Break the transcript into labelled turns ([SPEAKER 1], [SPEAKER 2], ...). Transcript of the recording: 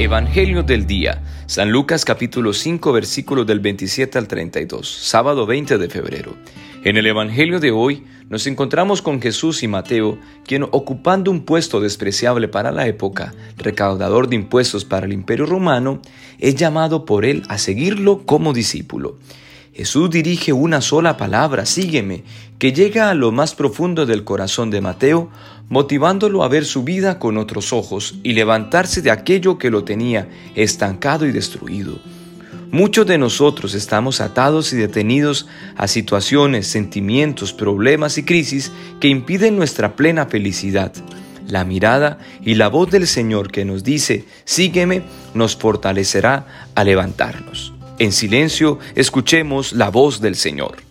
[SPEAKER 1] Evangelio del día. San Lucas capítulo 5 versículos del 27 al 32. Sábado 20 de febrero. En el Evangelio de hoy nos encontramos con Jesús y Mateo, quien ocupando un puesto despreciable para la época, recaudador de impuestos para el imperio romano, es llamado por él a seguirlo como discípulo. Jesús dirige una sola palabra, sígueme, que llega a lo más profundo del corazón de Mateo, motivándolo a ver su vida con otros ojos y levantarse de aquello que lo tenía estancado y destruido. Muchos de nosotros estamos atados y detenidos a situaciones, sentimientos, problemas y crisis que impiden nuestra plena felicidad. La mirada y la voz del Señor que nos dice, sígueme, nos fortalecerá a levantarnos. En silencio, escuchemos la voz del Señor.